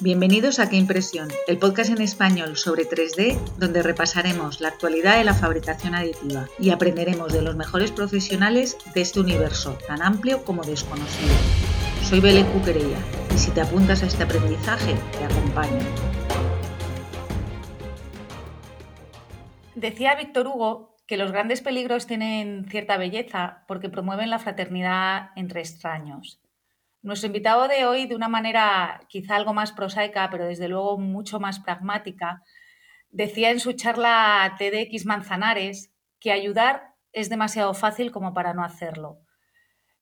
Bienvenidos a Qué Impresión, el podcast en español sobre 3D donde repasaremos la actualidad de la fabricación aditiva y aprenderemos de los mejores profesionales de este universo tan amplio como desconocido. Soy Belén Cuquerella y si te apuntas a este aprendizaje, te acompaño. Decía Víctor Hugo que los grandes peligros tienen cierta belleza porque promueven la fraternidad entre extraños. Nuestro invitado de hoy, de una manera quizá algo más prosaica, pero desde luego mucho más pragmática, decía en su charla TDX Manzanares que ayudar es demasiado fácil como para no hacerlo.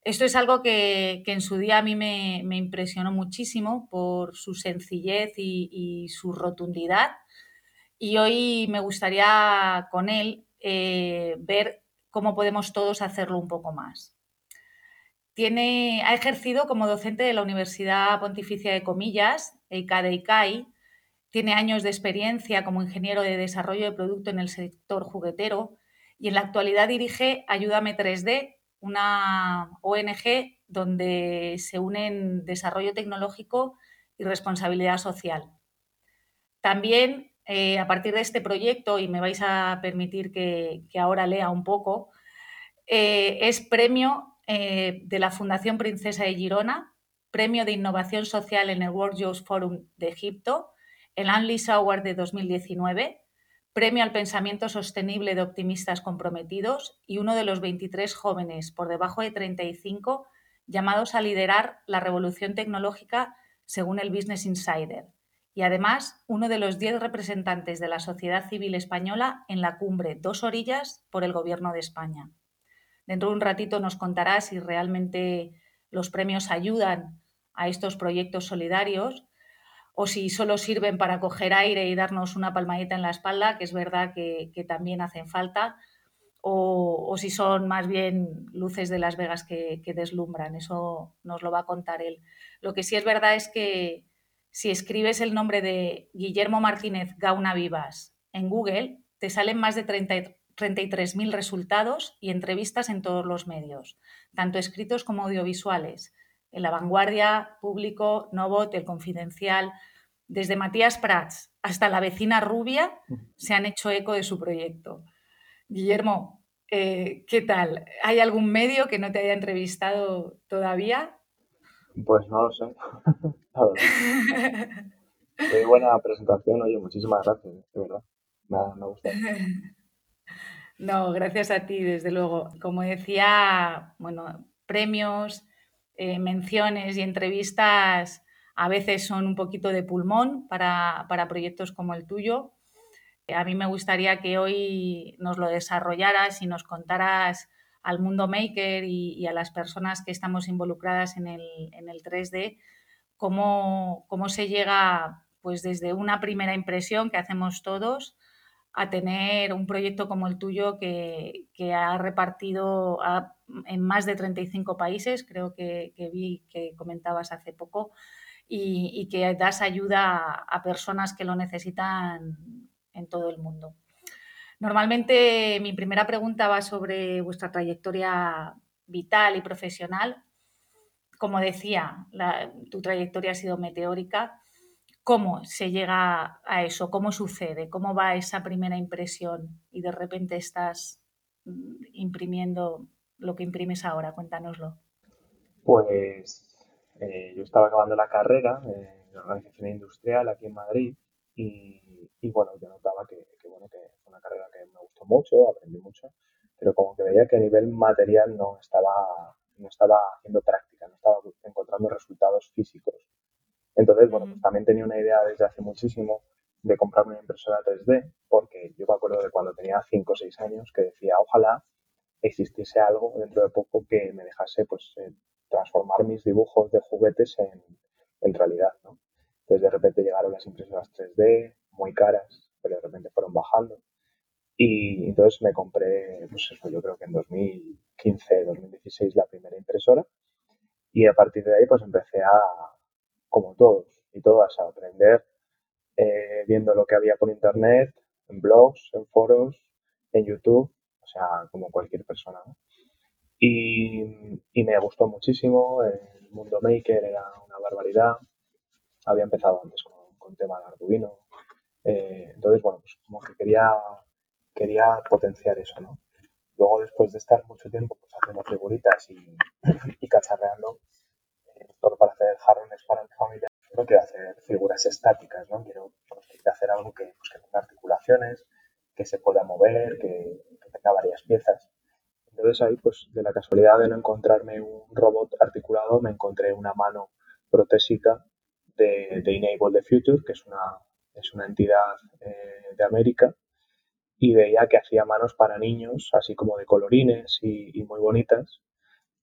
Esto es algo que, en su día a mí me, impresionó muchísimo por su sencillez y, su rotundidad. Y hoy me gustaría con él eh, ver cómo podemos todos hacerlo un poco más ha ejercido como docente de la Universidad Pontificia de Comillas, EICA de ICAI, tiene años de experiencia como ingeniero de desarrollo de producto en el sector juguetero y en la actualidad dirige Ayúdame 3D, una ONG donde se unen desarrollo tecnológico y responsabilidad social. También, eh, a partir de este proyecto, y me vais a permitir que, ahora lea un poco, eh, es premio eh, de la Fundación Princesa de Girona, Premio de Innovación Social en el World Youth Forum de Egipto, el Unleash Award de 2019, Premio al Pensamiento Sostenible de Optimistas Comprometidos y uno de los 23 jóvenes por debajo de 35 llamados a liderar la revolución tecnológica según el Business Insider. Y además, uno de los 10 representantes de la sociedad civil española en la cumbre Dos Orillas por el Gobierno de España. Dentro de un ratito nos contará si realmente los premios ayudan a estos proyectos solidarios o si solo sirven para coger aire y darnos una palmadita en la espalda, que es verdad que, también hacen falta, o, si son más bien luces de Las Vegas que, que, deslumbran. Eso nos lo va a contar él. Lo que sí es verdad es que si escribes el nombre de Guillermo Martínez Gauna Vivas en Google, te salen más de 30, 33.000 resultados y entrevistas en todos los medios, tanto escritos como audiovisuales. En La Vanguardia, Público, Novot, El Confidencial, desde Matías Prats hasta la vecina rubia se han hecho eco de su proyecto. Guillermo, eh, ¿qué tal? ¿Hay algún medio que no te haya entrevistado todavía? Pues no lo sé. Muy buena presentación, oye, muchísimas gracias, de verdad. Me me gusta. No, gracias a ti, desde luego. Como decía, bueno, premios, eh, menciones y entrevistas a veces son un poquito de pulmón para, proyectos como el tuyo. A mí me gustaría que hoy nos lo desarrollaras y nos contaras al mundo maker y, a las personas que estamos involucradas en el, en el 3D cómo, cómo se llega pues desde una primera impresión que hacemos todos a tener un proyecto como el tuyo que, ha repartido en más de 35 países, creo que, vi que comentabas hace poco, y, que das ayuda a, personas que lo necesitan en todo el mundo. Normalmente mi primera pregunta va sobre vuestra trayectoria vital y profesional. Como decía, tu trayectoria ha sido meteórica cómo se llega a eso, cómo sucede, cómo va esa primera impresión y de repente estás mm, imprimiendo lo que imprimes ahora. Cuéntanoslo. Pues eh, yo estaba acabando la carrera en organización industrial aquí en Madrid y, bueno, yo notaba que, bueno, que fue una carrera que me gustó mucho, aprendí mucho, pero como que veía que a nivel material no estaba, no estaba haciendo práctica, no estaba encontrando resultados físicos entonces, bueno, pues también tenía una idea desde hace muchísimo de comprarme una impresora 3D, porque yo me acuerdo de cuando tenía 5 o 6 años que decía, ojalá existiese algo dentro de poco que me dejase pues eh, transformar mis dibujos de juguetes en, en realidad, ¿no? Entonces de repente llegaron las impresoras 3D, muy caras, pero de repente fueron bajando. Y entonces me compré, pues eso, yo creo que en 2015, 2016 la primera impresora. Y a partir de ahí pues empecé a, como todos y todas, a aprender eh, viendo lo que había por internet, en blogs, en foros, en YouTube, o sea, como cualquier persona. Y, me gustó muchísimo, el mundo maker era una barbaridad, había empezado antes con, con tema de Arduino. Eh, entonces, bueno, pues como que quería, quería potenciar eso, ¿no? Luego, después de estar mucho tiempo pues, haciendo figuritas y, y cacharreando, todo para hacer jarrones para mi familia, no quiero hacer figuras estáticas, ¿no? Quiero conseguir hacer algo que, pues, que tenga articulaciones, que se pueda mover, que, que tenga varias piezas. Entonces ahí, pues de la casualidad de no encontrarme un robot articulado, me encontré una mano protésica de, de Enable the Future, que es una, es una entidad eh, de América, y veía que hacía manos para niños, así como de colorines y, y, muy bonitas.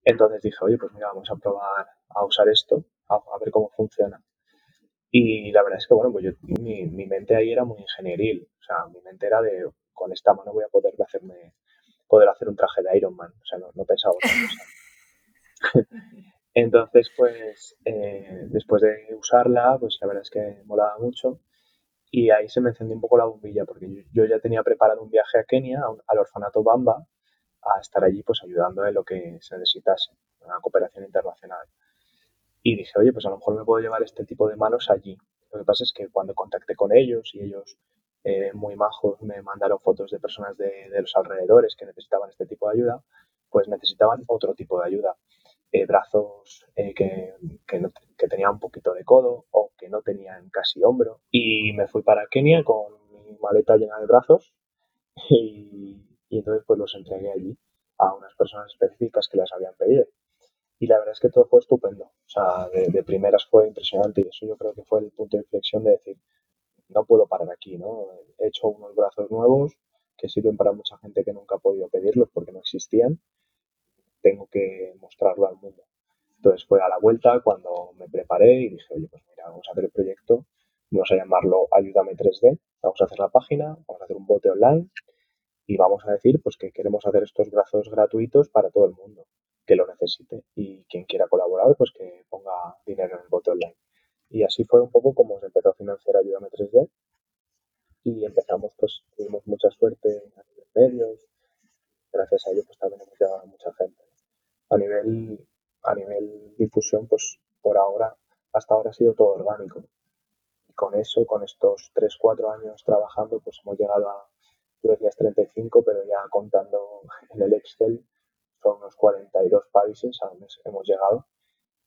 Entonces dije, oye, pues mira, vamos a probar a usar esto, a, a ver cómo funciona. Y la verdad es que, bueno, pues yo, mi, mi, mente ahí era muy ingenieril. O sea, mi mente era de, con esta mano voy a poder hacerme, poder hacer un traje de Iron Man. O sea, no, no pensaba otra cosa. Entonces, pues, eh, después de usarla, pues la verdad es que molaba mucho. Y ahí se me encendió un poco la bombilla, porque yo, yo ya tenía preparado un viaje a Kenia, a un, al orfanato Bamba, a estar allí pues ayudando en lo que se necesitase, una cooperación internacional. Y dije, oye, pues a lo mejor me puedo llevar este tipo de manos allí. Lo que pasa es que cuando contacté con ellos y ellos, eh, muy majos, me mandaron fotos de personas de, los alrededores que necesitaban este tipo de ayuda, pues necesitaban otro tipo de ayuda. Eh, brazos eh, que, que, no, tenían un poquito de codo o que no tenían casi hombro. Y me fui para Kenia con mi maleta llena de brazos y entonces pues los entregué allí a unas personas específicas que las habían pedido. Y la verdad es que todo fue estupendo. O sea, de, primeras fue impresionante y eso yo creo que fue el punto de inflexión de decir, no puedo parar aquí, ¿no? He hecho unos brazos nuevos que sirven para mucha gente que nunca ha podido pedirlos porque no existían tengo que mostrarlo al mundo. Entonces fue a la vuelta cuando me preparé y dije, oye, pues mira, vamos a hacer el proyecto, vamos a llamarlo Ayúdame 3D, vamos a hacer la página, vamos a hacer un bote online y vamos a decir pues que queremos hacer estos brazos gratuitos para todo el mundo que lo necesite y quien quiera colaborar pues que ponga dinero en el bote online. Y así fue un poco como se empezó a financiar Ayúdame 3D y empezamos pues tuvimos mucha suerte a nivel medios, gracias a ello pues también hemos llegado a mucha gente a nivel, a nivel difusión, pues por ahora, hasta ahora ha sido todo orgánico. Y con eso, con estos 3, 4 años trabajando, pues hemos llegado a, tú decías 35, pero ya contando en el Excel, son unos 42 países a donde hemos llegado.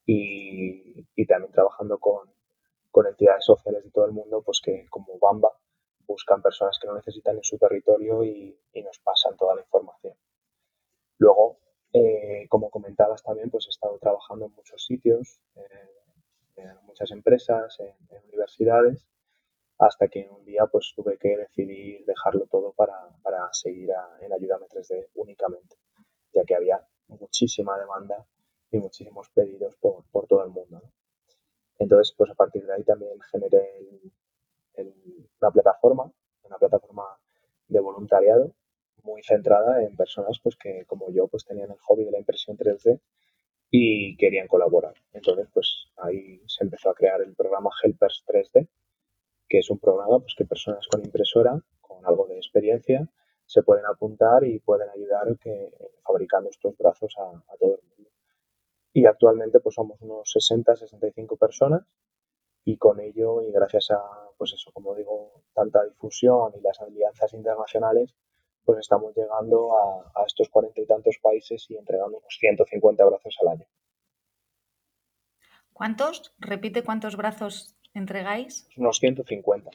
Y, y también trabajando con, con entidades sociales de todo el mundo, pues que como Bamba buscan personas que lo necesitan en su territorio y, y nos pasan toda la información. Luego, eh, como comentabas también, pues he estado trabajando en muchos sitios, eh, en muchas empresas, en, en, universidades, hasta que un día pues tuve que decidir dejarlo todo para, para seguir a, en Ayúdame 3D únicamente, ya que había muchísima demanda y muchísimos pedidos por, por todo el mundo. Entonces, pues a partir de ahí también generé una plataforma, una plataforma de voluntariado muy centrada en personas pues que como yo pues tenían el hobby de la impresión 3D y querían colaborar. Entonces pues ahí se empezó a crear el programa Helpers 3D, que es un programa pues que personas con impresora, con algo de experiencia, se pueden apuntar y pueden ayudar que, fabricando estos brazos a, a todo el mundo. Y actualmente pues somos unos 60, 65 personas y con ello y gracias a pues eso como digo tanta difusión y las alianzas internacionales pues estamos llegando a, a estos cuarenta y tantos países y entregando unos 150 brazos al año. ¿Cuántos? Repite cuántos brazos entregáis. Unos 150.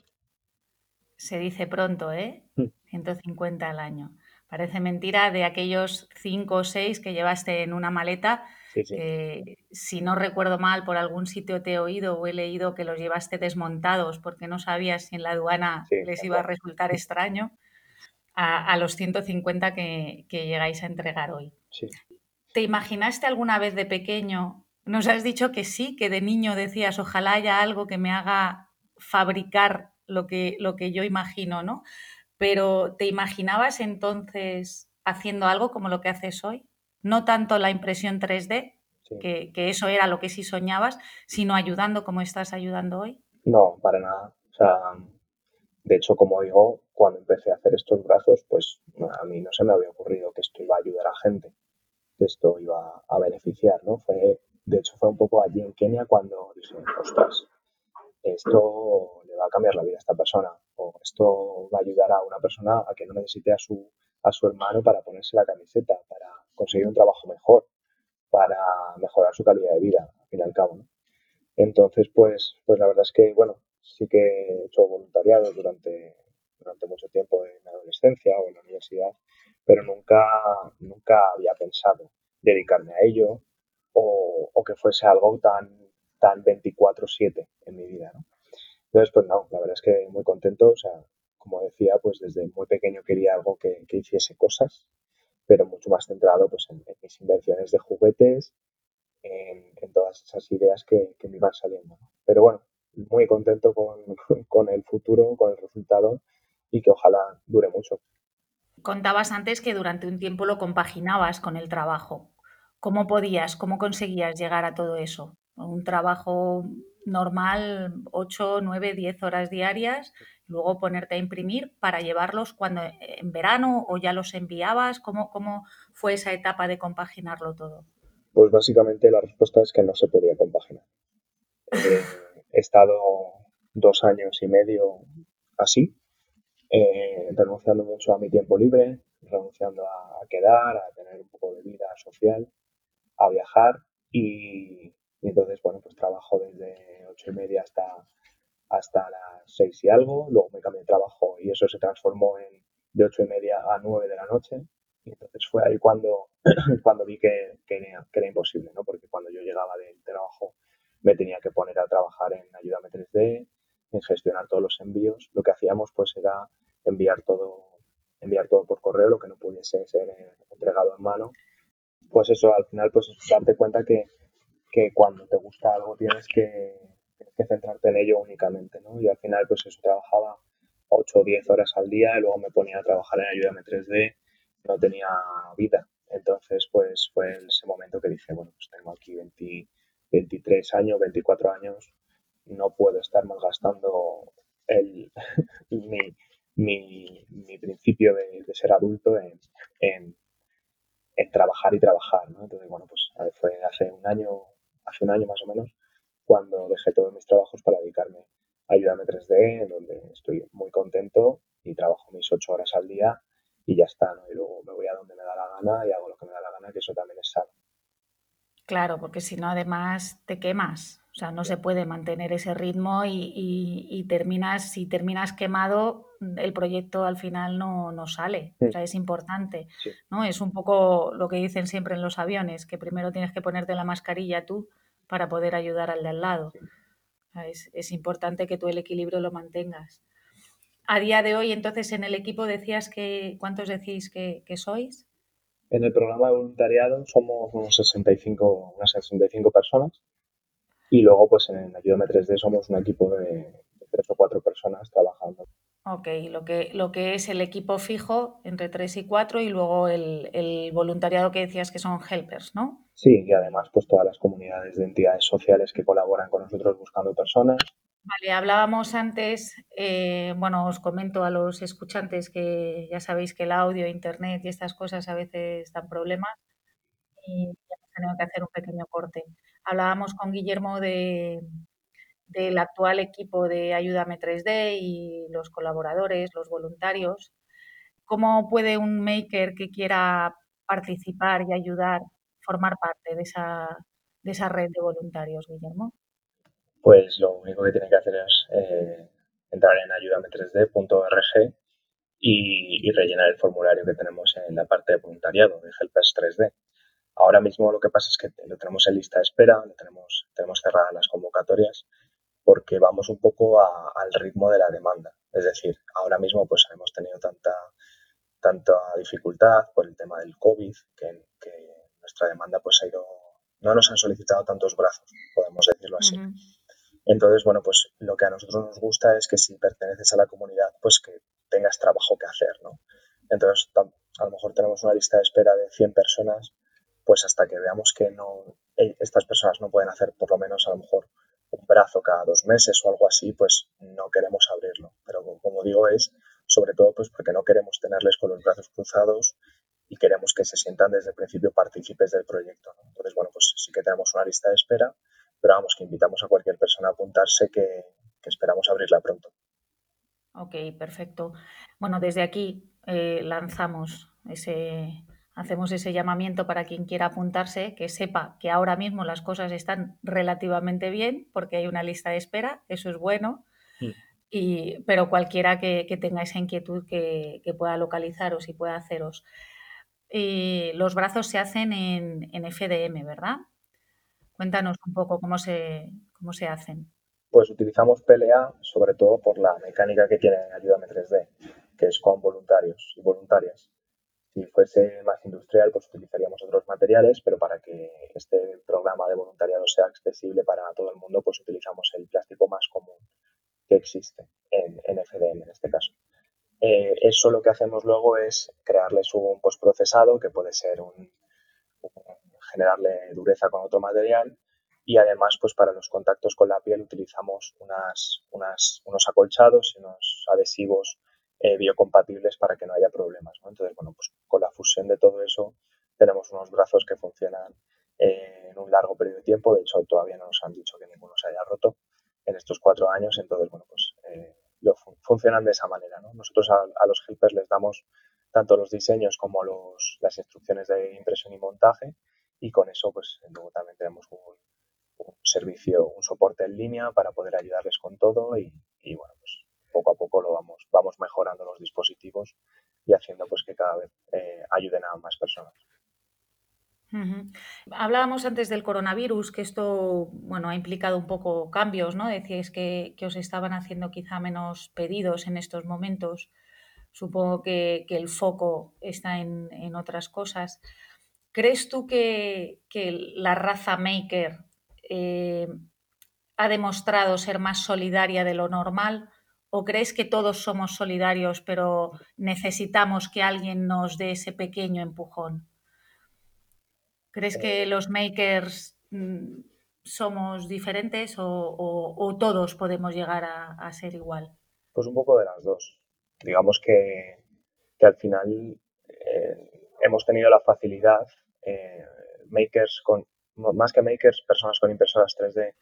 Se dice pronto, ¿eh? 150 al año. Parece mentira de aquellos cinco o seis que llevaste en una maleta. Sí, sí. Que, si no recuerdo mal, por algún sitio te he oído o he leído que los llevaste desmontados porque no sabías si en la aduana sí, les iba a resultar extraño a, a los 150 que, que, llegáis a entregar hoy. Sí. ¿Te imaginaste alguna vez de pequeño? Nos has dicho que sí, que de niño decías, ojalá haya algo que me haga fabricar lo que, lo que yo imagino, ¿no? Pero ¿te imaginabas entonces haciendo algo como lo que haces hoy? No tanto la impresión 3D, sí. que, que, eso era lo que sí soñabas, sino ayudando como estás ayudando hoy. No, para nada. O sea, de hecho, como digo, cuando empecé a hacer estos brazos, pues a mí no se me había ocurrido que esto iba a ayudar a gente, que esto iba a beneficiar, ¿no? Fue, de hecho, fue un poco allí en Kenia cuando dije, ostras, esto le va a cambiar la vida a esta persona o esto va a ayudar a una persona a que no necesite a su, a su hermano para ponerse la camiseta, para conseguir un trabajo mejor, para mejorar su calidad de vida, al fin y al cabo. Entonces, pues, pues la verdad es que, bueno, sí que he hecho voluntariado durante, durante mucho tiempo en la adolescencia o en la universidad, pero nunca, nunca había pensado dedicarme a ello o, que fuese algo tan, tan 24/7 en mi vida, ¿no? Entonces, pues no, la verdad es que muy contento, o sea, como decía, pues desde muy pequeño quería algo que, que hiciese cosas, pero mucho más centrado pues en, mis invenciones de juguetes, en, todas esas ideas que, me iban saliendo. Pero bueno, muy contento con, con el futuro, con el resultado y que ojalá dure mucho. Contabas antes que durante un tiempo lo compaginabas con el trabajo. ¿Cómo podías, cómo conseguías llegar a todo eso? Un trabajo normal, 8, 9, 10 horas diarias, luego ponerte a imprimir para llevarlos cuando en verano o ya los enviabas. ¿Cómo, cómo fue esa etapa de compaginarlo todo? Pues básicamente la respuesta es que no se podía compaginar. Eh, he estado dos años y medio así, eh, renunciando mucho a mi tiempo libre, renunciando a, a, quedar, a tener un poco de vida social, a viajar y, entonces, bueno, pues trabajo desde ocho y media hasta, hasta las seis y algo, luego me cambié de trabajo y eso se transformó en de ocho y media a nueve de la noche y entonces fue ahí cuando, cuando vi que, que, era, que imposible, ¿no? Porque cuando yo llegaba del trabajo me tenía que poner a trabajar en Ayúdame 3D, en gestionar todos los envíos. Lo que hacíamos pues era enviar todo, enviar todo por correo, lo que no pudiese ser entregado en mano. Pues eso, al final, pues darte cuenta que, que cuando te gusta algo tienes que, que, centrarte en ello únicamente, ¿no? Y al final, pues eso, trabajaba 8 o 10 horas al día y luego me ponía a trabajar en Ayúdame 3D, no tenía vida. Entonces, pues fue en ese momento que dije, bueno, pues tengo aquí 20, 23 años, 24 años, no puedo estar malgastando el, mi, mi, mi, principio de, ser adulto en, en, trabajar y trabajar, ¿no? Entonces, bueno, pues fue hace un año, hace un año más o menos, cuando dejé todos mis trabajos para dedicarme a Ayúdame 3D, en donde estoy muy contento y trabajo mis ocho horas al día y ya está, ¿no? Y luego me voy a donde me da la gana y hago lo que me da la gana, que eso también es sano. Claro, porque si no, además te quemas. O sea, no se puede mantener ese ritmo y, y, y, terminas, si terminas quemado, el proyecto al final no, no sale. Sí. O sea, es importante. Sí. ¿no? Es un poco lo que dicen siempre en los aviones, que primero tienes que ponerte la mascarilla tú para poder ayudar al de al lado. Sí. O sea, es, es importante que tú el equilibrio lo mantengas. A día de hoy, entonces, en el equipo decías que, ¿cuántos decís que, que sois? En el programa de voluntariado somos unos 65, unas 65 personas y luego pues en Ayúdame 3D somos un equipo de, tres o cuatro personas trabajando. Ok, lo que, lo que es el equipo fijo entre tres y cuatro y luego el, el, voluntariado que decías que son helpers, ¿no? Sí, y además pues todas las comunidades de entidades sociales que colaboran con nosotros buscando personas. Vale, hablábamos antes, eh, bueno, os comento a los escuchantes que ya sabéis que el audio, internet y estas cosas a veces dan problemas y hemos tenido que hacer un pequeño corte. Hablábamos con Guillermo de, del actual equipo de Ayúdame 3D y los colaboradores, los voluntarios. ¿Cómo puede un maker que quiera participar y ayudar formar parte de esa, de esa red de voluntarios, Guillermo? Pues lo único que tiene que hacer es eh, entrar en ayudame3d.org y, y, rellenar el formulario que tenemos en la parte de voluntariado de Helpers 3D. Ahora mismo lo que pasa es que lo tenemos en lista de espera, lo tenemos, tenemos cerradas las convocatorias porque vamos un poco a, al ritmo de la demanda. Es decir, ahora mismo pues hemos tenido tanta, tanta dificultad por el tema del COVID que, que nuestra demanda pues ha ido, no nos han solicitado tantos brazos, podemos decirlo así. Uh -huh. Entonces, bueno, pues lo que a nosotros nos gusta es que si perteneces a la comunidad, pues que tengas trabajo que hacer, ¿no? Entonces, a lo mejor tenemos una lista de espera de 100 personas, pues hasta que veamos que no, eh, estas personas no pueden hacer por lo menos a lo mejor un brazo cada dos meses o algo así, pues no queremos abrirlo. Pero como digo, es sobre todo pues porque no queremos tenerles con los brazos cruzados y queremos que se sientan desde el principio partícipes del proyecto. ¿no? Entonces, bueno, pues sí que tenemos una lista de espera pero vamos, que invitamos a cualquier persona a apuntarse que, esperamos abrirla pronto. Ok, perfecto. Bueno, desde aquí eh, lanzamos ese, hacemos ese llamamiento para quien quiera apuntarse, que sepa que ahora mismo las cosas están relativamente bien porque hay una lista de espera, eso es bueno, mm. y, pero cualquiera que, tenga esa inquietud que, pueda localizaros y pueda haceros. los brazos se hacen en, en, FDM, ¿verdad? Cuéntanos un poco cómo se, cómo se hacen. Pues utilizamos PLA sobre todo por la mecánica que tiene Ayúdame 3D, que es con voluntarios y voluntarias. Si fuese más industrial, pues utilizaríamos otros materiales, pero para que este programa de voluntariado sea accesible para todo el mundo, pues utilizamos el plástico más común que existe en, FDM en este caso. Eh, eso lo que hacemos luego es crearles un postprocesado que puede ser un, generarle dureza con otro material y además pues para los contactos con la piel utilizamos unas, unos acolchados y unos adhesivos eh, biocompatibles para que no haya problemas. Entonces, bueno, pues con la fusión de todo eso tenemos unos brazos que funcionan eh, en un largo periodo de tiempo. De hecho, todavía no nos han dicho que ninguno se haya roto en estos cuatro años. Entonces, bueno, pues eh, funcionan de esa manera. Nosotros a, los helpers les damos tanto los diseños como las instrucciones de impresión y montaje y con eso pues luego también tenemos un, servicio, un soporte en línea para poder ayudarles con todo y, y bueno, pues poco a poco lo vamos, vamos mejorando los dispositivos y haciendo pues que cada vez eh, ayuden a más personas. Hablábamos antes del coronavirus, que esto bueno, ha implicado un poco cambios, ¿no? Decíais que, os estaban haciendo quizá menos pedidos en estos momentos. Supongo que, el foco está en, otras cosas. ¿Crees tú que, la raza maker eh, ha demostrado ser más solidaria de lo normal ¿O crees que todos somos solidarios, pero necesitamos que alguien nos dé ese pequeño empujón? ¿Crees que eh. los makers mm, somos diferentes o, todos podemos llegar a, ser igual? Pues un poco de las dos. Digamos que, al final eh, hemos tenido la facilidad, eh, makers con, más que makers, personas con impresoras 3D,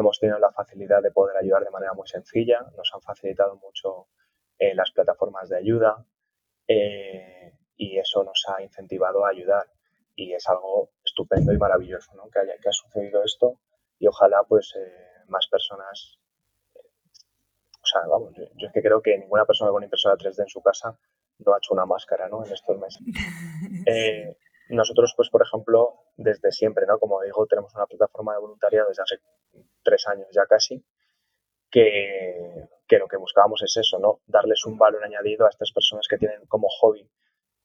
hemos tenido la facilidad de poder ayudar de manera muy sencilla, nos han facilitado mucho eh, las plataformas de ayuda eh, y eso nos ha incentivado a ayudar y es algo estupendo y maravilloso ¿no? que, haya, que ha sucedido esto y ojalá pues eh, más personas o sea, vamos, yo, es que creo que ninguna persona con impresora 3D en su casa no ha hecho una máscara, ¿no? En estos meses. nosotros, pues, por ejemplo, desde siempre, ¿no? Como digo, tenemos una plataforma de voluntariado desde hace tres años ya casi, que, lo que buscábamos es eso, ¿no? Darles un valor añadido a estas personas que tienen como hobby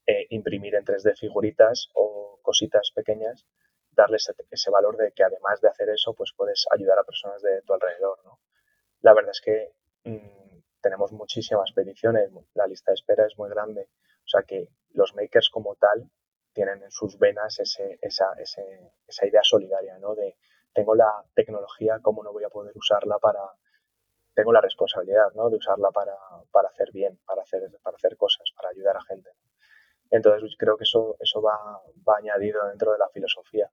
eh, imprimir en 3D figuritas o cositas pequeñas, darles ese, valor de que además de hacer eso, pues puedes ayudar a personas de tu alrededor, ¿no? La verdad es que mm, tenemos muchísimas peticiones, la lista de espera es muy grande, o sea que los makers como tal tienen en sus venas ese, esa, esa idea solidaria, ¿no? De tengo la tecnología, ¿cómo no voy a poder usarla para... Tengo la responsabilidad, ¿no? De usarla para, para hacer bien, para hacer, para hacer cosas, para ayudar a gente. Entonces pues, creo que eso, eso va, va añadido dentro de la filosofía.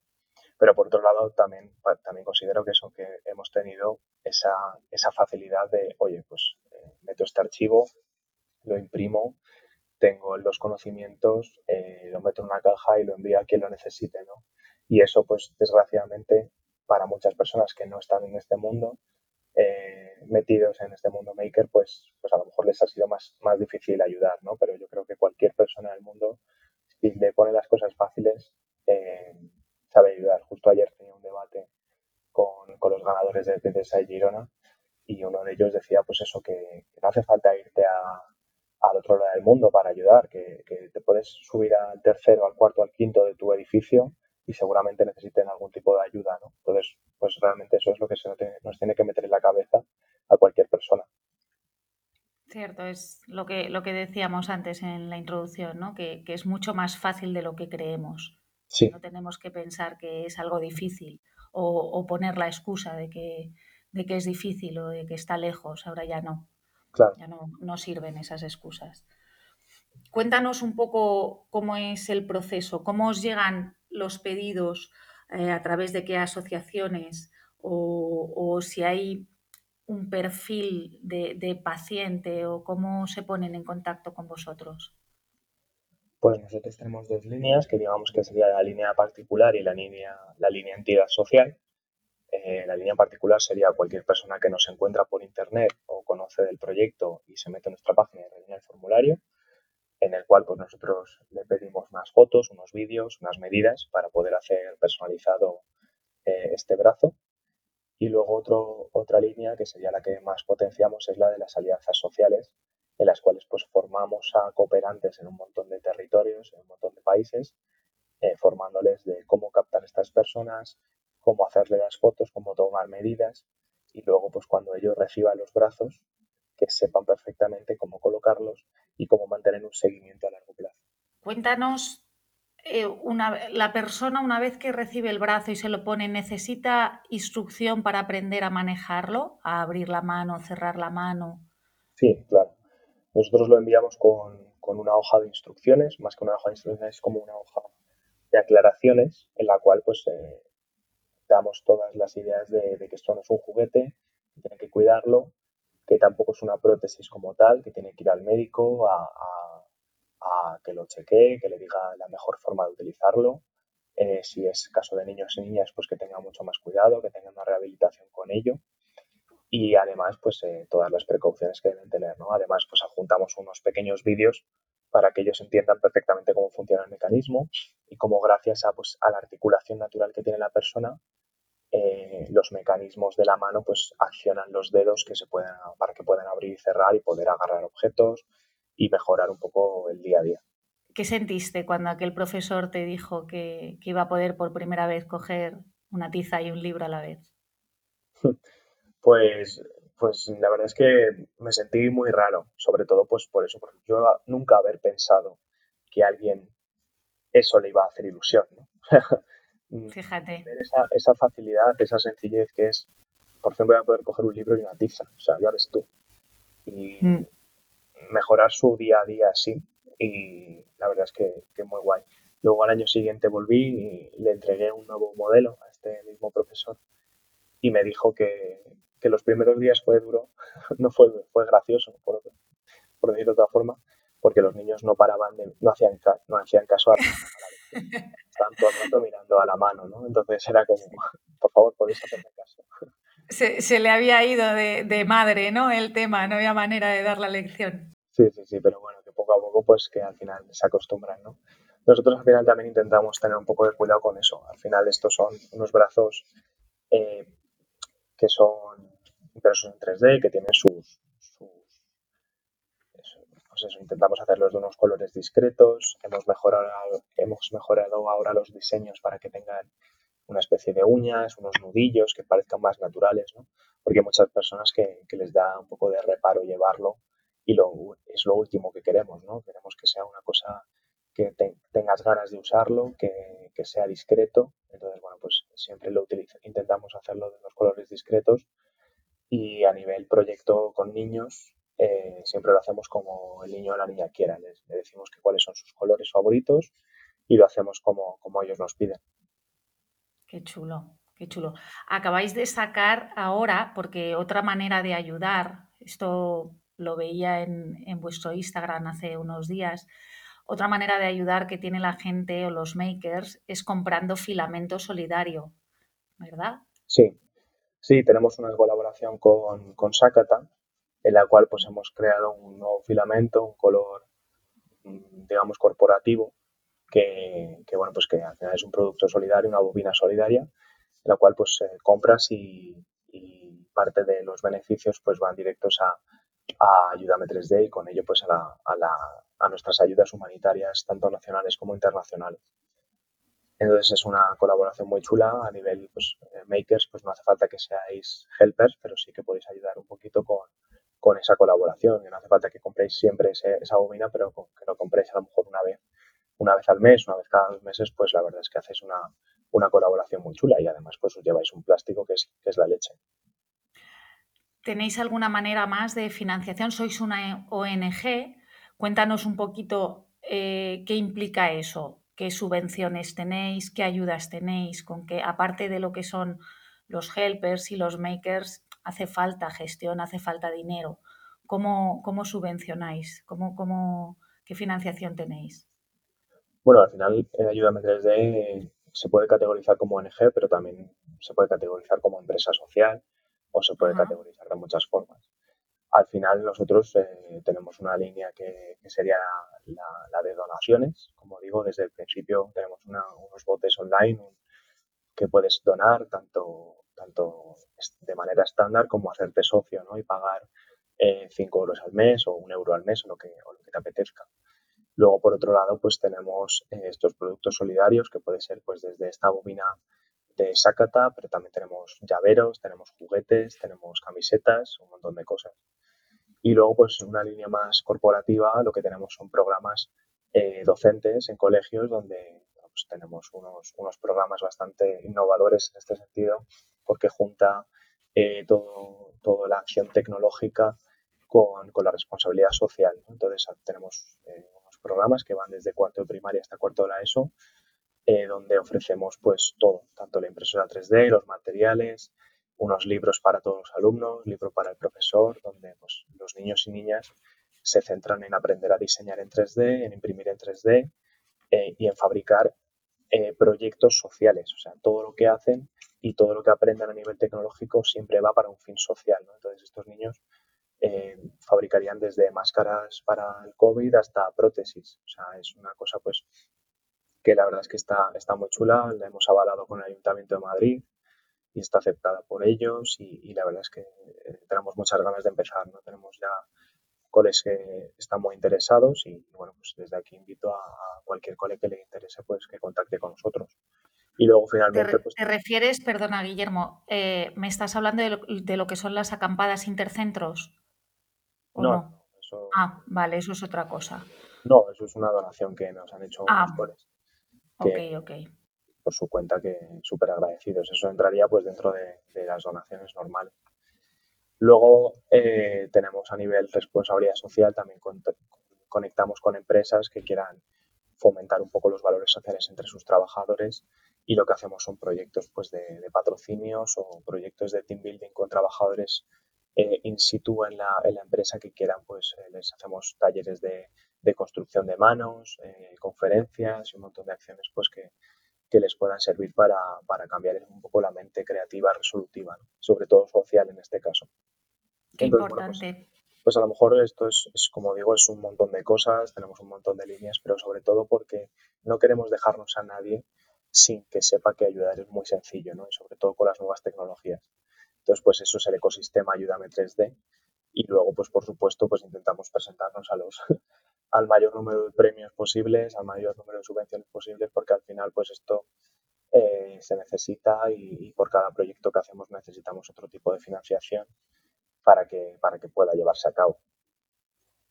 Pero por otro lado, también, también considero que eso, que hemos tenido esa, esa facilidad de, oye, pues eh, meto este archivo, lo imprimo, tengo los conocimientos, eh, lo meto en una caja y lo envío a quien lo necesite, ¿no? Y eso, pues, desgraciadamente, para muchas personas que no están en este mundo, eh, metidos en este mundo maker, pues, pues a lo mejor les ha sido más, más difícil ayudar, ¿no? Pero yo creo que cualquier persona del mundo, si le pone las cosas fáciles, eh, sabe ayudar. Justo ayer tenía un debate con, con los ganadores de PTSA y Girona y uno de ellos decía pues eso, que, no hace falta irte a, al otro lado del mundo para ayudar, que, que te puedes subir al tercero, al cuarto, al quinto de tu edificio y seguramente necesiten algún tipo de ayuda, ¿no? Entonces, pues realmente eso es lo que se nos tiene que meter en la cabeza a cualquier persona. Cierto, es lo que, lo que decíamos antes en la introducción, ¿no? que, es mucho más fácil de lo que creemos. Sí. No tenemos que pensar que es algo difícil o, poner la excusa de que, de que es difícil o de que está lejos. Ahora ya no. Claro. Ya no, no sirven esas excusas. Cuéntanos un poco cómo es el proceso, cómo os llegan los pedidos, eh, a través de qué asociaciones o, si hay un perfil de, paciente o cómo se ponen en contacto con vosotros? Pues nosotros tenemos dos líneas, que digamos que sería la línea particular y la línea, la línea entidad social. Eh, la línea particular sería cualquier persona que nos encuentra por internet o conoce del proyecto y se mete en nuestra página y rellena el formulario, en el cual pues nosotros le pedimos unas fotos, unos vídeos, unas medidas para poder hacer personalizado eh, este brazo. Y luego otro, otra línea, que sería la que más potenciamos, es la de las alianzas sociales, en las cuales pues formamos a cooperantes en un montón de territorios, en un montón de países, eh, formándoles de cómo captar estas personas, cómo hacerle las fotos, cómo tomar medidas y luego pues cuando ellos reciban los brazos, que sepan perfectamente cómo colocarlos y cómo mantener un seguimiento a largo plazo. Cuéntanos eh, una, la persona una vez que recibe el brazo y se lo pone, ¿necesita instrucción para aprender a manejarlo? ¿A abrir la mano, cerrar la mano? Sí, claro. Nosotros lo enviamos con, una hoja de instrucciones, más que una hoja de instrucciones, es como una hoja de aclaraciones en la cual pues eh, damos todas las ideas de, que esto no es un juguete, que tiene que cuidarlo, que tampoco es una prótesis como tal, que tiene que ir al médico a que lo chequee, que le diga la mejor forma de utilizarlo. Eh, si es caso de niños y niñas, pues que tenga mucho más cuidado, que tenga una rehabilitación con ello. Y además, pues eh, todas las precauciones que deben tener. Además, pues adjuntamos unos pequeños vídeos para que ellos entiendan perfectamente cómo funciona el mecanismo y cómo gracias a, pues, a la articulación natural que tiene la persona, eh, los mecanismos de la mano pues accionan los dedos que se pueden, para que puedan abrir y cerrar y poder agarrar objetos, y mejorar un poco el día a día. ¿Qué sentiste cuando aquel profesor te dijo que, iba a poder por primera vez coger una tiza y un libro a la vez? Pues, pues la verdad es que me sentí muy raro, sobre todo pues por eso, porque yo nunca haber pensado que alguien eso le iba a hacer ilusión. Fíjate. Esa, esa, facilidad, esa sencillez que es, por fin voy a poder coger un libro y una tiza, o sea, ya ves tú. Y, mm mejorar su día a día así y la verdad es que, que, muy guay. Luego al año siguiente volví y le entregué un nuevo modelo a este mismo profesor y me dijo que, que los primeros días fue duro, no fue, fue gracioso, por, por decirlo de otra forma, porque los niños no paraban, de, no, hacían, no hacían caso a la Estaban todo el rato mirando a la mano, ¿no? Entonces era como, por favor, podéis hacerme caso. Se, se, le había ido de, de, madre, ¿no? El tema, no había manera de dar la lección. Sí, sí, sí, pero bueno, que poco a poco pues que al final se acostumbran, ¿no? Nosotros al final también intentamos tener un poco de cuidado con eso. Al final estos son unos brazos eh, que son impresos en 3D, que tienen sus, pues eso, intentamos hacerlos de unos colores discretos. Hemos mejorado, hemos mejorado ahora los diseños para que tengan una especie de uñas, unos nudillos que parezcan más naturales, ¿no? Porque hay muchas personas que, que les da un poco de reparo llevarlo y lo, es lo último que queremos, ¿no? Queremos que sea una cosa que tengas ganas de usarlo, que, que, sea discreto. Entonces, bueno, pues siempre lo utilizo, intentamos hacerlo de los colores discretos y a nivel proyecto con niños, eh, siempre lo hacemos como el niño o la niña quiera. Les, le decimos que cuáles son sus colores favoritos y lo hacemos como, como ellos nos piden. Qué chulo, qué chulo. Acabáis de sacar ahora, porque otra manera de ayudar, esto lo veía en, vuestro Instagram hace unos días. Otra manera de ayudar que tiene la gente o los makers es comprando filamento solidario, ¿verdad? Sí, sí, tenemos una colaboración con, con Sakata, en la cual pues hemos creado un nuevo filamento, un color, mm, digamos, corporativo, que, bueno, pues que al final es un producto solidario, una bobina solidaria, en la cual pues compras y, parte de los beneficios pues van directos a, a Ayúdame 3D y con ello pues a, la, a nuestras ayudas humanitarias, tanto nacionales como internacionales. Entonces es una colaboración muy chula a nivel pues, eh, makers, pues no hace falta que seáis helpers, pero sí que podéis ayudar un poquito con, con esa colaboración. no hace falta que compréis siempre esa bobina, pero que lo compréis a lo mejor una vez, una vez al mes, una vez cada dos meses, pues la verdad es que hacéis una, una colaboración muy chula y además pues os lleváis un plástico que es, que es la leche. ¿Tenéis alguna manera más de financiación? Sois una ONG. Cuéntanos un poquito eh, qué implica eso, qué subvenciones tenéis, qué ayudas tenéis, con qué, aparte de lo que son los helpers y los makers, hace falta gestión, hace falta dinero. ¿Cómo, cómo subvencionáis? ¿Cómo, cómo, ¿Qué financiación tenéis? Bueno, al final eh, Ayúdame 3D se puede categorizar como ONG, pero también se puede categorizar como empresa social o se puede categorizar de muchas formas. Al final nosotros eh, tenemos una línea que, sería la, de donaciones. Como digo, desde el principio tenemos unos botes online que puedes donar tanto, tanto de manera estándar como hacerte socio ¿no? y pagar 5 eh, euros al mes o un euro al mes o lo que, te apetezca. Luego, por otro lado, pues tenemos eh, estos productos solidarios que puede ser pues desde esta bobina de Sakata, pero también tenemos llaveros, tenemos juguetes, tenemos camisetas, un montón de cosas. Y luego, pues en una línea más corporativa, lo que tenemos son programas eh, docentes en colegios donde pues, tenemos unos, unos, programas bastante innovadores en este sentido, porque junta eh, todo, toda la acción tecnológica con, con la responsabilidad social. Entonces, tenemos eh, unos programas que van desde cuarto de primaria hasta cuarto de la ESO, donde ofrecemos pues todo, tanto la impresora 3D, los materiales, unos libros para todos los alumnos, libro para el profesor, donde pues, los niños y niñas se centran en aprender a diseñar en 3D, en imprimir en 3D eh, y en fabricar eh, proyectos sociales. O sea, todo lo que hacen y todo lo que aprendan a nivel tecnológico siempre va para un fin social. Entonces, estos niños eh, fabricarían desde máscaras para el COVID hasta prótesis. O sea, es una cosa pues que la verdad es que está, está muy chula. La hemos avalado con el Ayuntamiento de Madrid y está aceptada por ellos y, la verdad es que eh, tenemos muchas ganas de empezar, ¿no? Tenemos ya coles que están muy interesados y, bueno, pues desde aquí invito a, cualquier cole que le interese pues que contacte con nosotros. Y luego finalmente... ¿Te, pues, ¿te refieres, perdona Guillermo, eh, me estás hablando de lo, que son las acampadas intercentros? ¿o no, Ah, vale, eso es otra cosa. No, eso es una donación que nos han hecho ah, ok, ok por su cuenta que súper agradecidos. Eso entraría pues dentro de, las donaciones normales. Luego eh, tenemos a nivel responsabilidad social, también conectamos con empresas que quieran fomentar un poco los valores sociales entre sus trabajadores y lo que hacemos son proyectos pues, de, patrocinios o proyectos de team building con trabajadores eh, in situ en la, en la, empresa que quieran, pues eh, les hacemos talleres de, de construcción de manos, conferencias y un montón de acciones pues que, que les puedan servir para, para cambiar un poco la mente creativa, resolutiva, sobre todo social en este caso. Qué pues, importante. pues, a lo mejor esto es, es, como digo, es un montón de cosas, tenemos un montón de líneas, pero sobre todo porque no queremos dejarnos a nadie sin que sepa que ayudar es muy sencillo, ¿no? Y sobre todo con las nuevas tecnologías. Entonces, pues eso es el ecosistema Ayúdame 3D. Y luego, pues por supuesto, pues intentamos presentarnos a los, al mayor número de premios posibles, al mayor número de subvenciones posibles, porque al final pues esto eh, se necesita y, por cada proyecto que hacemos necesitamos otro tipo de financiación para que, para que pueda llevarse a cabo.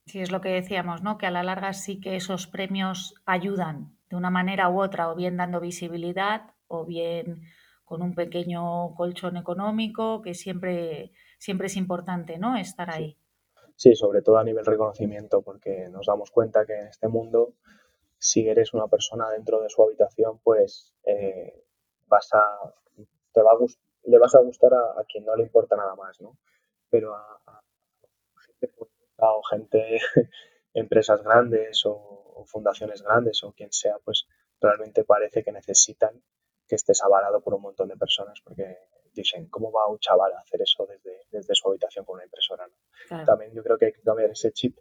Sí, es lo que decíamos, ¿no? Que a la larga sí que esos premios ayudan de una manera u otra, o bien dando visibilidad, o bien con un pequeño colchón económico, que siempre, siempre es importante, ¿no? Estar ahí. Sí, sobre todo a nivel reconocimiento, porque nos damos cuenta que en este mundo, si eres una persona dentro de su habitación, pues eh, vas a, te va a le vas a gustar a, quien no le importa nada más, ¿no? Pero a, gente o gente, empresas grandes o, fundaciones grandes o quien sea, pues realmente parece que necesitan que estés avalado por un montón de personas porque dicen, ¿cómo va un chaval a hacer eso desde, desde su habitación con una impresora? También yo creo que hay que cambiar ese chip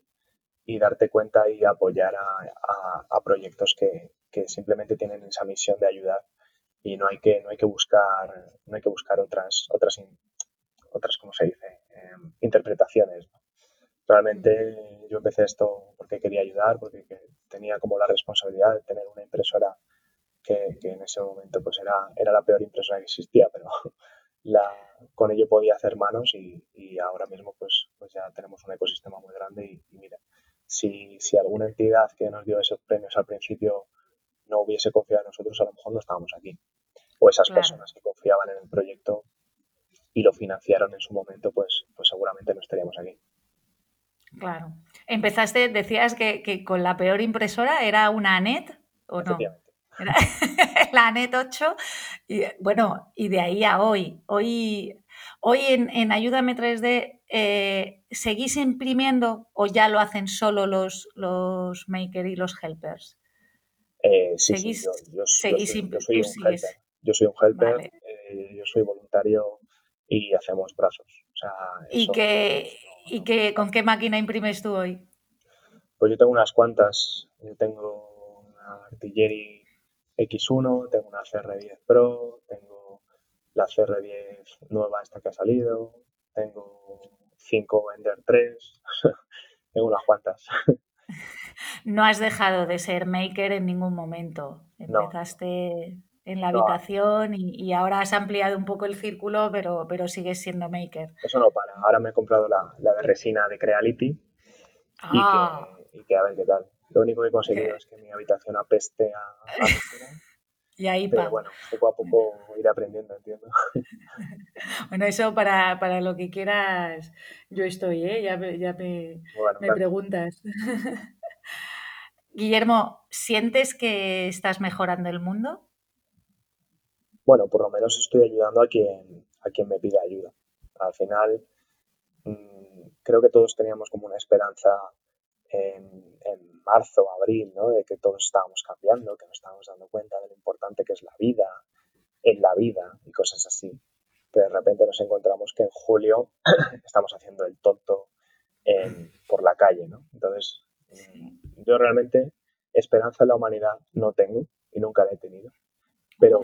y darte cuenta y apoyar a, a, proyectos que, que, simplemente tienen esa misión de ayudar y no hay que no hay que buscar no hay que buscar otras otras otras cómo se dice interpretaciones realmente yo empecé esto porque quería ayudar porque tenía como la responsabilidad de tener una impresora que, que, en ese momento pues era, era la peor impresora que existía pero la, con ello podía hacer manos y, ahora mismo pues, pues ya tenemos un ecosistema muy grande y, mira, si, si, alguna entidad que nos dio esos premios al principio no hubiese confiado en nosotros, a lo mejor no estábamos aquí. O esas personas que confiaban en el proyecto y lo financiaron en su momento, pues, pues seguramente no estaríamos aquí. Claro. Empezaste, decías que, que con la peor impresora era una ANET, ¿o no? la NET 8. Y, bueno, y de ahí a hoy. Hoy Hoy en, Ayúdame 3D, eh, ¿seguís imprimiendo o ya lo hacen solo los, los maker y los helpers? Eh, sí, sí, yo, soy, un helper. Yo soy un helper, eh, yo soy voluntario y hacemos brazos. ¿Y, qué, ¿Y qué, con qué máquina imprimes tú hoy? Pues yo tengo unas cuantas. Yo tengo una Artillery X1, tengo una CR10 Pro, tengo la CR10 nueva esta que ha salido, tengo 5 Ender 3, tengo unas cuantas. No has dejado de ser maker en ningún momento. Empezaste en la habitación y, ahora has ampliado un poco el círculo, pero, pero sigues siendo maker. Eso no para. Ahora me he comprado la, de resina de Creality y, ah. que, a ver qué tal. Lo único que he conseguido es que mi habitación apeste a, a Y ahí Pero bueno, poco a poco ir aprendiendo, entiendo. Bueno, eso para, para lo que quieras, yo estoy, ¿eh? Ya, ya me, me preguntas. Guillermo, ¿sientes que estás mejorando el mundo? Bueno, por lo menos estoy ayudando a quien, a quien me pide ayuda. Al final, mm, creo que todos teníamos como una esperanza en, en marzo, abril, ¿no? De que todos estábamos cambiando, que nos estábamos dando cuenta de lo importante que es la vida, en la vida y cosas así. Pero de repente nos encontramos que en julio estamos haciendo el tonto por la calle, ¿no? Entonces, yo realmente esperanza en la humanidad no tengo y nunca la he tenido. Pero,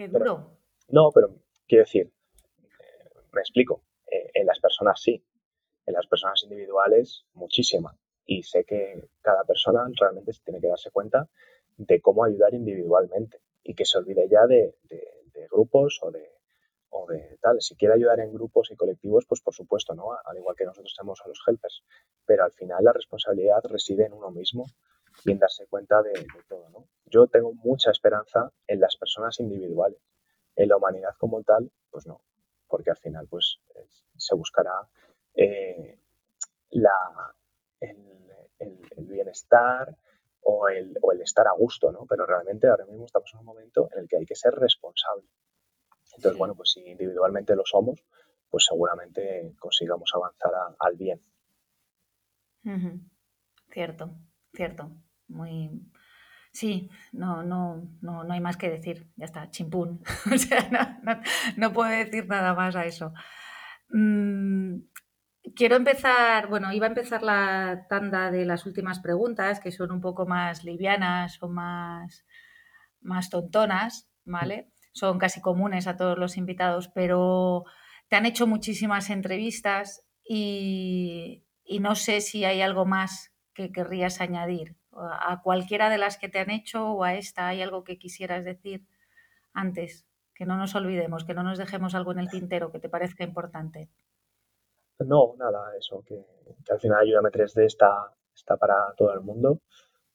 qué duro. no, pero quiero decir, eh, me explico, eh, en las personas sí, en las personas individuales muchísima y sé que cada persona realmente tiene que darse cuenta de cómo ayudar individualmente y que se olvide ya de, grupos o de, o de tal. Si quiere ayudar en grupos y colectivos, pues por supuesto, ¿no? Al igual que nosotros tenemos a los helpers. Pero al final la responsabilidad reside en uno mismo y en darse cuenta de, todo, ¿no? Yo tengo mucha esperanza en las personas individuales. En la humanidad como tal, pues no. Porque al final, pues se buscará eh, la, el, bienestar o el, o el, estar a gusto, ¿no? Pero realmente ahora mismo estamos en un momento en el que hay que ser responsable. Entonces, bueno, pues si individualmente lo somos, pues seguramente consigamos avanzar al bien. Cierto, cierto. Muy. Sí, no, no, no, no hay más que decir. Ya está, chimpún. o sea, no, puedo decir nada más a eso. Mm, Quiero empezar, bueno, iba a empezar la tanda de las últimas preguntas, que son un poco más livianas o más, más tontonas, ¿vale? Son casi comunes a todos los invitados, pero te han hecho muchísimas entrevistas y, no sé si hay algo más que querrías añadir. A cualquiera de las que te han hecho o a esta, ¿hay algo que quisieras decir antes? Que no nos olvidemos, que no nos dejemos algo en el tintero que te parezca importante. No, nada, eso, que, al final Ayúdame 3D está, está para todo el mundo,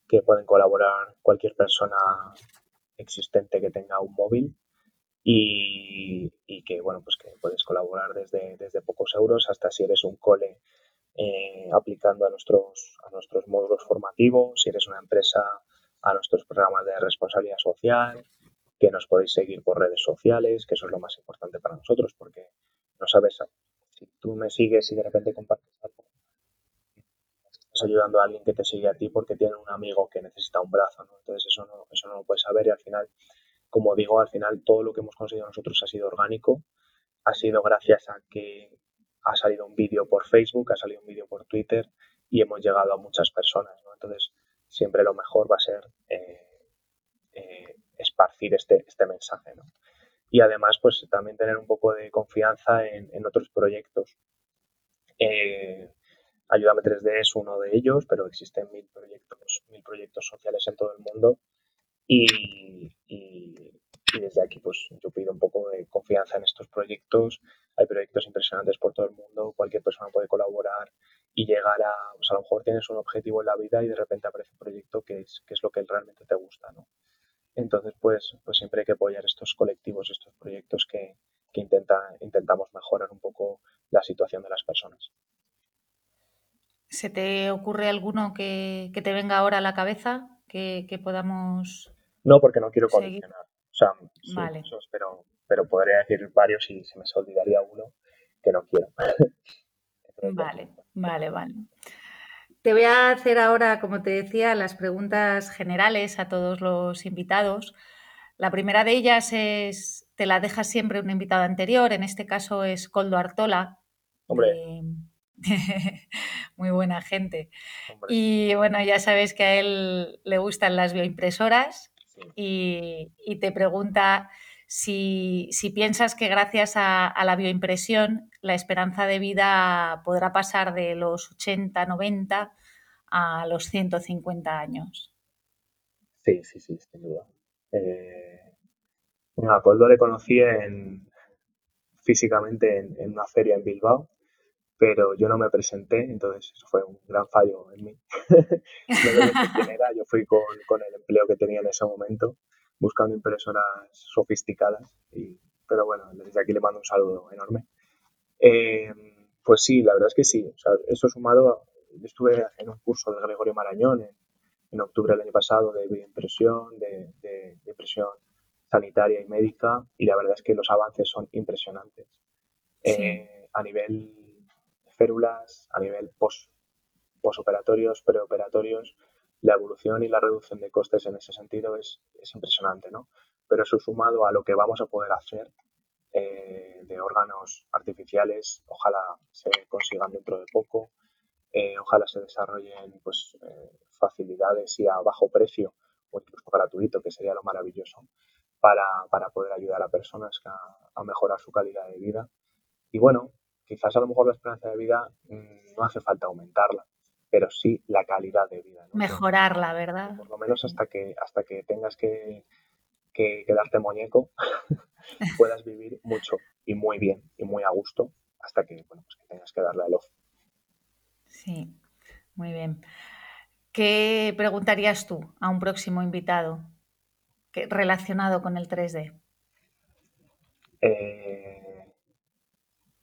que pueden colaborar cualquier persona existente que tenga un móvil y, que, bueno, pues que puedes colaborar desde, desde pocos euros hasta si eres un cole eh, aplicando a nuestros, a nuestros módulos formativos, si eres una empresa a nuestros programas de responsabilidad social, que nos podéis seguir por redes sociales, que eso es lo más importante para nosotros porque no sabes si tú me sigues y de repente compartes algo, estás ayudando a alguien que te sigue a ti porque tiene un amigo que necesita un brazo, ¿no? Entonces eso no, eso no lo puedes saber y al final, como digo, al final todo lo que hemos conseguido nosotros ha sido orgánico, ha sido gracias a que ha salido un vídeo por Facebook, ha salido un vídeo por Twitter y hemos llegado a muchas personas, ¿no? Entonces siempre lo mejor va a ser eh, eh, esparcir este, este mensaje, ¿no? y además pues también tener un poco de confianza en, otros proyectos. Eh, Ayúdame 3D es uno de ellos, pero existen mil proyectos, mil proyectos sociales en todo el mundo y, desde aquí pues yo pido un poco de confianza en estos proyectos. Hay proyectos impresionantes por todo el mundo, cualquier persona puede colaborar y llegar a, pues a lo mejor tienes un objetivo en la vida y de repente aparece un proyecto que es, que es lo que realmente te gusta, ¿no? Entonces, pues, pues siempre hay que apoyar estos colectivos, estos proyectos que, intentamos mejorar un poco la situación de las personas. ¿Se te ocurre alguno que, te venga ahora a la cabeza que, podamos... No, porque no quiero condicionar. O sea, pero, pero podría decir varios y se me olvidaría uno que no quiero. vale, vale, vale. Te voy a hacer ahora, como te decía, las preguntas generales a todos los invitados. La primera de ellas es, te la deja siempre un invitado anterior, en este caso es Coldo Artola. Hombre. muy buena gente. Y bueno, ya sabes que a él le gustan las bioimpresoras y, te pregunta si, piensas que gracias a, a, la bioimpresión la esperanza de vida podrá pasar de los 80, 90 a los 150 años. Sí, sí, sí, sin duda. Eh, a Coldo le conocí en, físicamente en, una feria en Bilbao, pero yo no me presenté, entonces eso fue un gran fallo en mí. yo fui con, el empleo que tenía en ese momento, buscando impresoras sofisticadas, y, pero bueno, desde aquí le mando un saludo enorme. Eh, pues sí, la verdad es que sí, o sea, eso sumado yo estuve en un curso de Gregorio Marañón en, octubre del año pasado de bioimpresión, de, de, impresión sanitaria y médica, y la verdad es que los avances son impresionantes. Eh, a nivel férulas, a nivel post, posoperatorios, preoperatorios, la evolución y la reducción de costes en ese sentido es, es impresionante, ¿no? Pero eso sumado a lo que vamos a poder hacer eh, de órganos artificiales, ojalá se consigan dentro de poco, eh, ojalá se desarrollen pues, eh, facilidades y a bajo precio o incluso gratuito, que sería lo maravilloso, para, poder ayudar a personas a, mejorar su calidad de vida. Y bueno, quizás a lo mejor la esperanza de vida mm, no hace falta aumentarla, pero sí la calidad de vida. Mejorarla, ¿verdad? Por lo menos hasta que, hasta que tengas que, quedarte muñeco, puedas vivir mucho y muy bien y muy a gusto hasta que, bueno, pues que tengas que darle al off. Sí, muy bien. ¿Qué preguntarías tú a un próximo invitado relacionado con el 3D? Eh,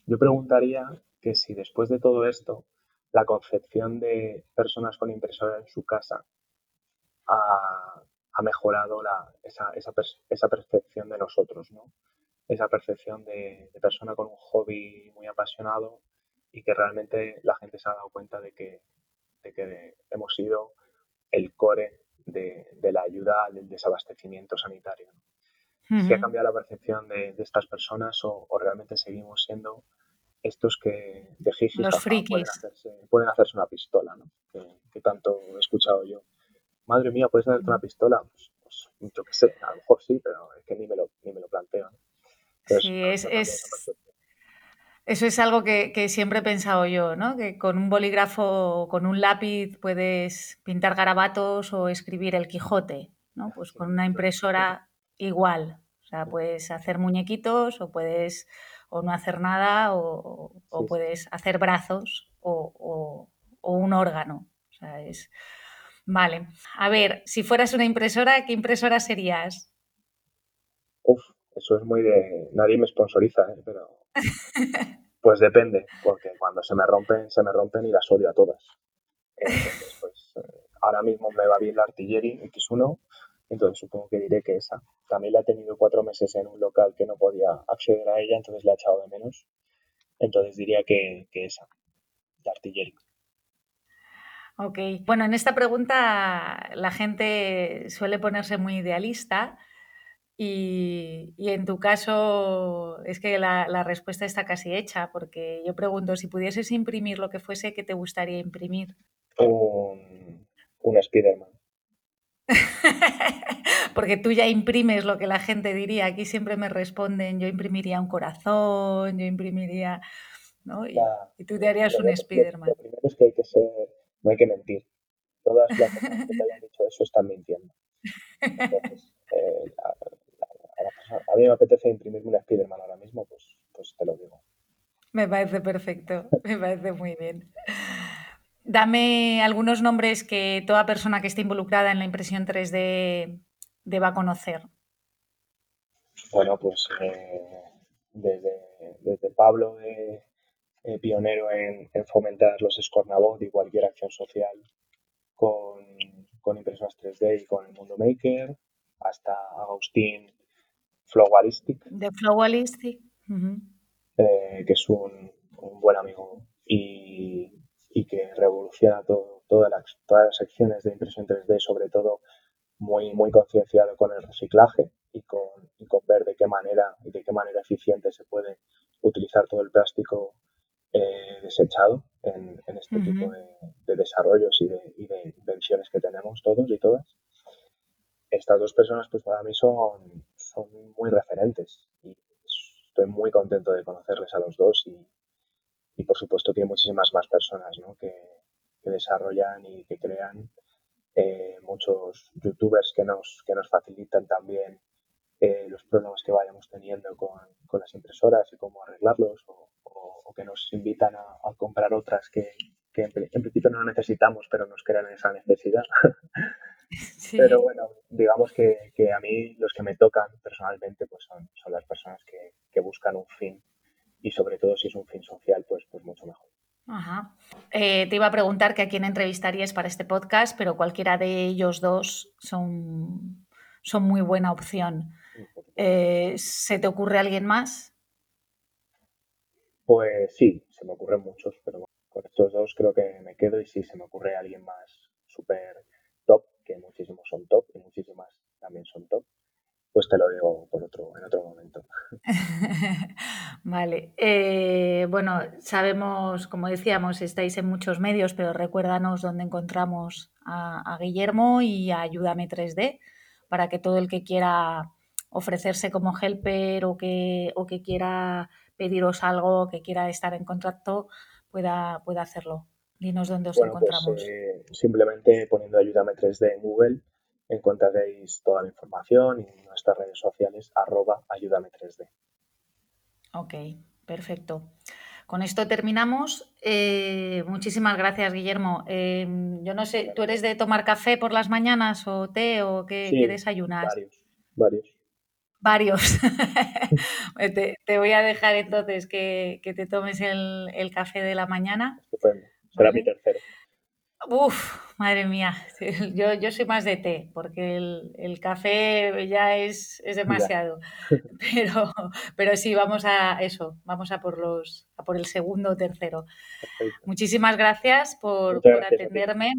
yo preguntaría que si después de todo esto, la concepción de personas con impresora en su casa ha, mejorado esa, percepción de nosotros, ¿no? Esa percepción de persona con un hobby muy apasionado y que realmente la gente se ha dado cuenta de que, hemos sido el core de, la ayuda del desabastecimiento sanitario. Si ha cambiado la percepción de, estas personas o, realmente seguimos siendo estos que de jiji pueden hacerse, pueden hacerse una pistola, ¿no? que, tanto he escuchado yo. Madre mía, ¿puedes hacerte una pistola? Pues, pues, yo qué sé, a lo mejor sí, pero es que ni me lo, ni me lo planteo. sí, es, es, eso es algo que, siempre he pensado yo, ¿no? Que con un bolígrafo o con un lápiz puedes pintar garabatos o escribir el Quijote, ¿no? Pues con una impresora igual. O sea, puedes hacer muñequitos o puedes o no hacer nada o, puedes hacer brazos o, un órgano. O sea, es... Vale. A ver, si fueras una impresora, ¿qué impresora serías? Uf, eso es muy de... Nadie me sponsoriza, ¿eh? pero Pues depende, porque cuando se me rompen, se me rompen y las odio a todas. Entonces, pues eh, ahora mismo me va bien la Artillery X1, entonces supongo que diré que esa. También la he tenido cuatro meses en un local que no podía acceder a ella, entonces la he echado de menos. Entonces diría que, que esa, la Artillery. Ok, bueno, en esta pregunta la gente suele ponerse muy idealista y, en tu caso es que la, respuesta está casi hecha, porque yo pregunto, si pudieses imprimir lo que fuese, ¿qué te gustaría imprimir? Un, un Spiderman. porque tú ya imprimes lo que la gente diría. Aquí siempre me responden, yo imprimiría un corazón, yo imprimiría... ¿no? Y, tú te harías un Spiderman. Lo, primero es que hay que ser, no hay que mentir. Todas las personas que te hayan dicho eso están mintiendo. Entonces, eh, a mí me apetece imprimirme una Spiderman ahora mismo, pues, pues te lo digo. Me parece perfecto, me parece muy bien. Dame algunos nombres que toda persona que esté involucrada en la impresión 3D deba conocer. Bueno, pues eh, desde, Pablo, eh, eh, pionero en, fomentar los Scornabot y cualquier acción social con, con impresoras 3D y con el mundo maker, hasta Agustín, Flowalistic. De Flowalistic. Que es un, buen amigo todo, todas, las, todas las secciones de impresión 3D, sobre todo muy, muy concienciado con el reciclaje y con, con ver de qué manera y de qué manera eficiente se puede utilizar todo el plástico eh, desechado en, este tipo de, desarrollos y de, y de, invenciones que tenemos todos y todas. Estas dos personas, pues para mí son, son muy referentes y estoy muy contento de conocerles a los dos y, y por supuesto que hay muchísimas más personas ¿no? que, que desarrollan y que crean eh, muchos youtubers que nos, que nos facilitan también eh, los problemas que vayamos teniendo con, con, las impresoras y cómo arreglarlos o, que nos invitan a, comprar otras que, que en, principio no necesitamos pero nos crean esa necesidad. Pero bueno, digamos que, que, a mí los que me tocan personalmente pues son, son las personas que, que buscan un fin y sobre todo si es un fin social pues, pues mucho mejor. Ajá. Eh, te iba a preguntar que a quién entrevistarías para este podcast, pero cualquiera de ellos dos son, son muy buena opción. Eh, ¿Se te ocurre alguien más? Pues sí, se me ocurren muchos, pero con estos dos creo que me quedo y sí, se me ocurre alguien más súper top, que muchísimos son top y muchísimas también son top pues te lo digo por otro, en otro momento. vale. Eh, bueno, sabemos, como decíamos, estáis en muchos medios, pero recuérdanos dónde encontramos a, Guillermo y a Ayúdame 3D para que todo el que quiera ofrecerse como helper o que, o que quiera pediros algo, que quiera estar en contacto, pueda, pueda hacerlo. Dinos dónde os pues, encontramos. Eh, simplemente poniendo Ayúdame 3D en Google encontraréis toda la información y nuestras redes sociales arroba ayúdame 3D. Ok, perfecto. Con esto terminamos. Eh, muchísimas gracias, Guillermo. Eh, yo no sé, ¿tú eres de tomar café por las mañanas o té o qué, desayunas? Varios, varios. Varios. te, voy a dejar entonces que, te tomes el, café de la mañana. Estupendo. Será mi tercero. Uf, madre mía, yo, yo soy más de té, porque el, café ya es, demasiado. Pero, pero sí, vamos a eso, vamos a por los, a por el segundo o tercero. Muchísimas gracias por, atenderme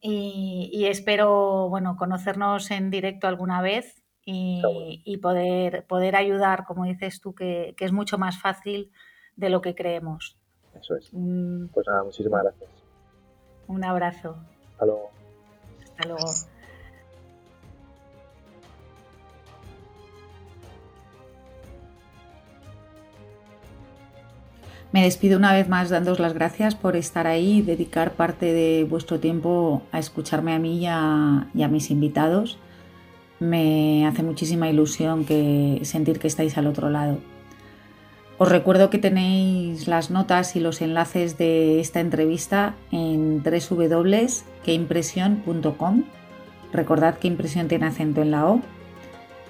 y, espero bueno, conocernos en directo alguna vez y, poder, poder ayudar, como dices tú, que, que es mucho más fácil de lo que creemos. Eso es. Mm. Pues nada, muchísimas gracias. Un abrazo. Hasta luego. Hasta luego. Me despido una vez más dándos las gracias por estar ahí y dedicar parte de vuestro tiempo a escucharme a mí y a, y a, mis invitados. Me hace muchísima ilusión que sentir que estáis al otro lado. Os recuerdo que tenéis las notas y los enlaces de esta entrevista en www.queimpresión.com. Recordad que impresión tiene acento en la O.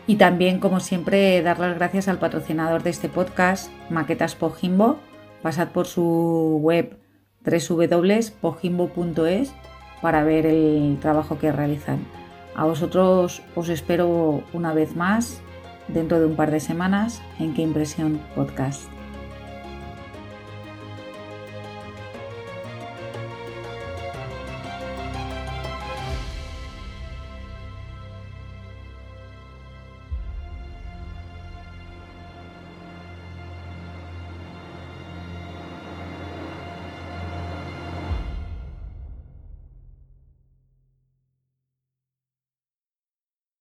Y también, como siempre, dar las gracias al patrocinador de este podcast, Maquetas Pojimbo. Pasad por su web www.pojimbo.es para ver el trabajo que realizan. A vosotros os espero una vez más dentro de un par de semanas en Qué Impresión Podcast.